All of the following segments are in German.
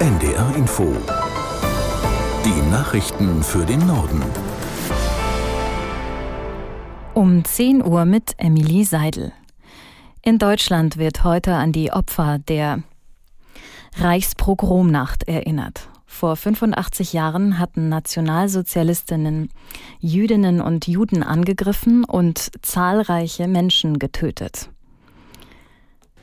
NDR Info. Die Nachrichten für den Norden. Um 10 Uhr mit Emilie Seidel. In Deutschland wird heute an die Opfer der Reichspogromnacht erinnert. Vor 85 Jahren hatten Nationalsozialistinnen Jüdinnen und Juden angegriffen und zahlreiche Menschen getötet.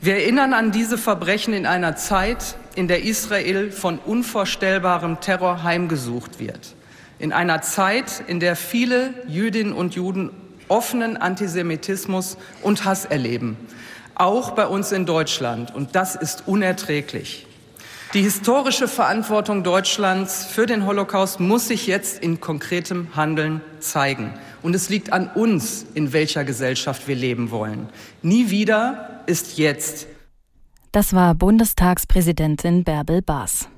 Wir erinnern an diese Verbrechen in einer Zeit, in der Israel von unvorstellbarem Terror heimgesucht wird. In einer Zeit, in der viele Jüdinnen und Juden offenen Antisemitismus und Hass erleben. Auch bei uns in Deutschland. Und das ist unerträglich. Die historische Verantwortung Deutschlands für den Holocaust muss sich jetzt in konkretem Handeln zeigen. Und es liegt an uns, in welcher Gesellschaft wir leben wollen. Nie wieder ist jetzt. Das war Bundestagspräsidentin Bärbel Baas.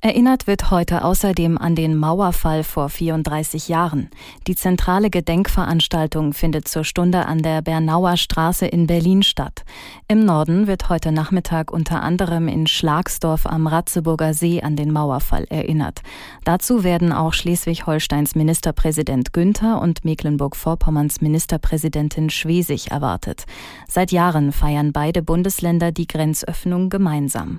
Erinnert wird heute außerdem an den Mauerfall vor 34 Jahren. Die zentrale Gedenkveranstaltung findet zur Stunde an der Bernauer Straße in Berlin statt. Im Norden wird heute Nachmittag unter anderem in Schlagsdorf am Ratzeburger See an den Mauerfall erinnert. Dazu werden auch Schleswig-Holsteins Ministerpräsident Günther und Mecklenburg-Vorpommerns Ministerpräsidentin Schwesig erwartet. Seit Jahren feiern beide Bundesländer die Grenzöffnung gemeinsam.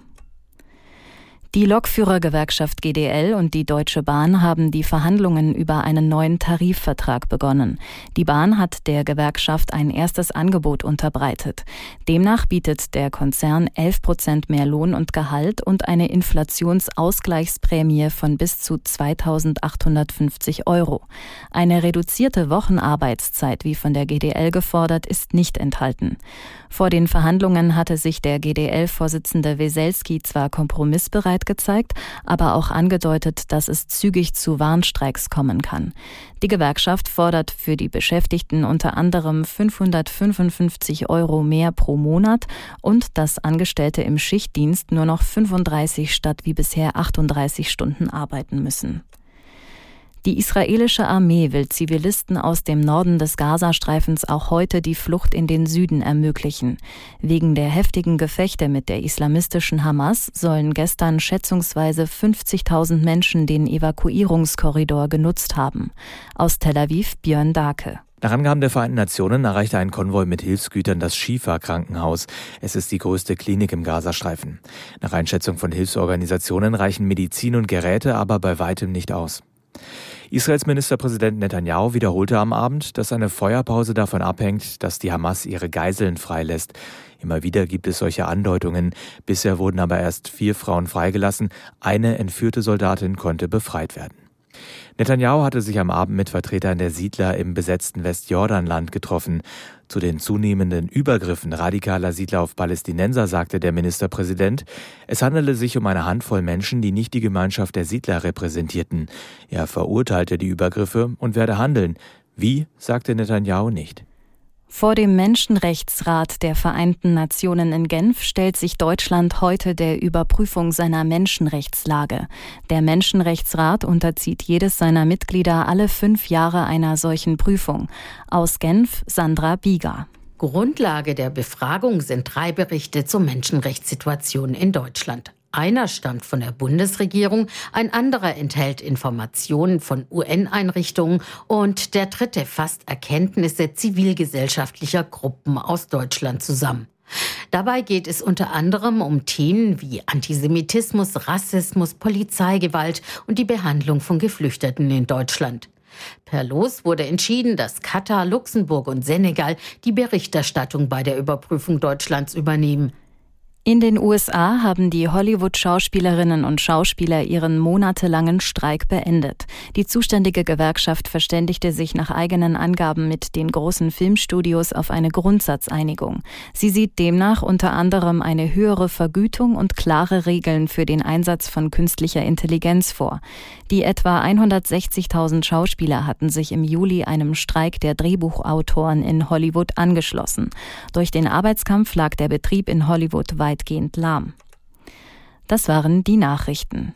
Die Lokführergewerkschaft GDL und die Deutsche Bahn haben die Verhandlungen über einen neuen Tarifvertrag begonnen. Die Bahn hat der Gewerkschaft ein erstes Angebot unterbreitet. Demnach bietet der Konzern 11 Prozent mehr Lohn und Gehalt und eine Inflationsausgleichsprämie von bis zu 2850 Euro. Eine reduzierte Wochenarbeitszeit, wie von der GDL gefordert, ist nicht enthalten. Vor den Verhandlungen hatte sich der GDL-Vorsitzende Weselski zwar kompromissbereit gezeigt, aber auch angedeutet, dass es zügig zu Warnstreiks kommen kann. Die Gewerkschaft fordert für die Beschäftigten unter anderem 555 Euro mehr pro Monat und dass Angestellte im Schichtdienst nur noch 35 statt wie bisher 38 Stunden arbeiten müssen. Die israelische Armee will Zivilisten aus dem Norden des Gazastreifens auch heute die Flucht in den Süden ermöglichen. Wegen der heftigen Gefechte mit der islamistischen Hamas sollen gestern schätzungsweise 50.000 Menschen den Evakuierungskorridor genutzt haben. Aus Tel Aviv Björn Dake. Nach Angaben der Vereinten Nationen erreichte ein Konvoi mit Hilfsgütern das Schifa-Krankenhaus. Es ist die größte Klinik im Gazastreifen. Nach Einschätzung von Hilfsorganisationen reichen Medizin und Geräte aber bei weitem nicht aus. Israels Ministerpräsident Netanyahu wiederholte am Abend, dass eine Feuerpause davon abhängt, dass die Hamas ihre Geiseln freilässt. Immer wieder gibt es solche Andeutungen. Bisher wurden aber erst vier Frauen freigelassen. Eine entführte Soldatin konnte befreit werden. Netanyahu hatte sich am Abend mit Vertretern der Siedler im besetzten Westjordanland getroffen. Zu den zunehmenden Übergriffen radikaler Siedler auf Palästinenser sagte der Ministerpräsident, es handele sich um eine Handvoll Menschen, die nicht die Gemeinschaft der Siedler repräsentierten. Er verurteilte die Übergriffe und werde handeln. Wie, sagte Netanyahu nicht. Vor dem Menschenrechtsrat der Vereinten Nationen in Genf stellt sich Deutschland heute der Überprüfung seiner Menschenrechtslage. Der Menschenrechtsrat unterzieht jedes seiner Mitglieder alle fünf Jahre einer solchen Prüfung. Aus Genf Sandra Bieger. Grundlage der Befragung sind drei Berichte zur Menschenrechtssituation in Deutschland. Einer stammt von der Bundesregierung, ein anderer enthält Informationen von UN-Einrichtungen und der dritte fasst Erkenntnisse zivilgesellschaftlicher Gruppen aus Deutschland zusammen. Dabei geht es unter anderem um Themen wie Antisemitismus, Rassismus, Polizeigewalt und die Behandlung von Geflüchteten in Deutschland. Per Los wurde entschieden, dass Katar, Luxemburg und Senegal die Berichterstattung bei der Überprüfung Deutschlands übernehmen. In den USA haben die Hollywood-Schauspielerinnen und Schauspieler ihren monatelangen Streik beendet. Die zuständige Gewerkschaft verständigte sich nach eigenen Angaben mit den großen Filmstudios auf eine Grundsatzeinigung. Sie sieht demnach unter anderem eine höhere Vergütung und klare Regeln für den Einsatz von künstlicher Intelligenz vor. Die etwa 160.000 Schauspieler hatten sich im Juli einem Streik der Drehbuchautoren in Hollywood angeschlossen. Durch den Arbeitskampf lag der Betrieb in Hollywood weit weitgehend lahm. Das waren die Nachrichten.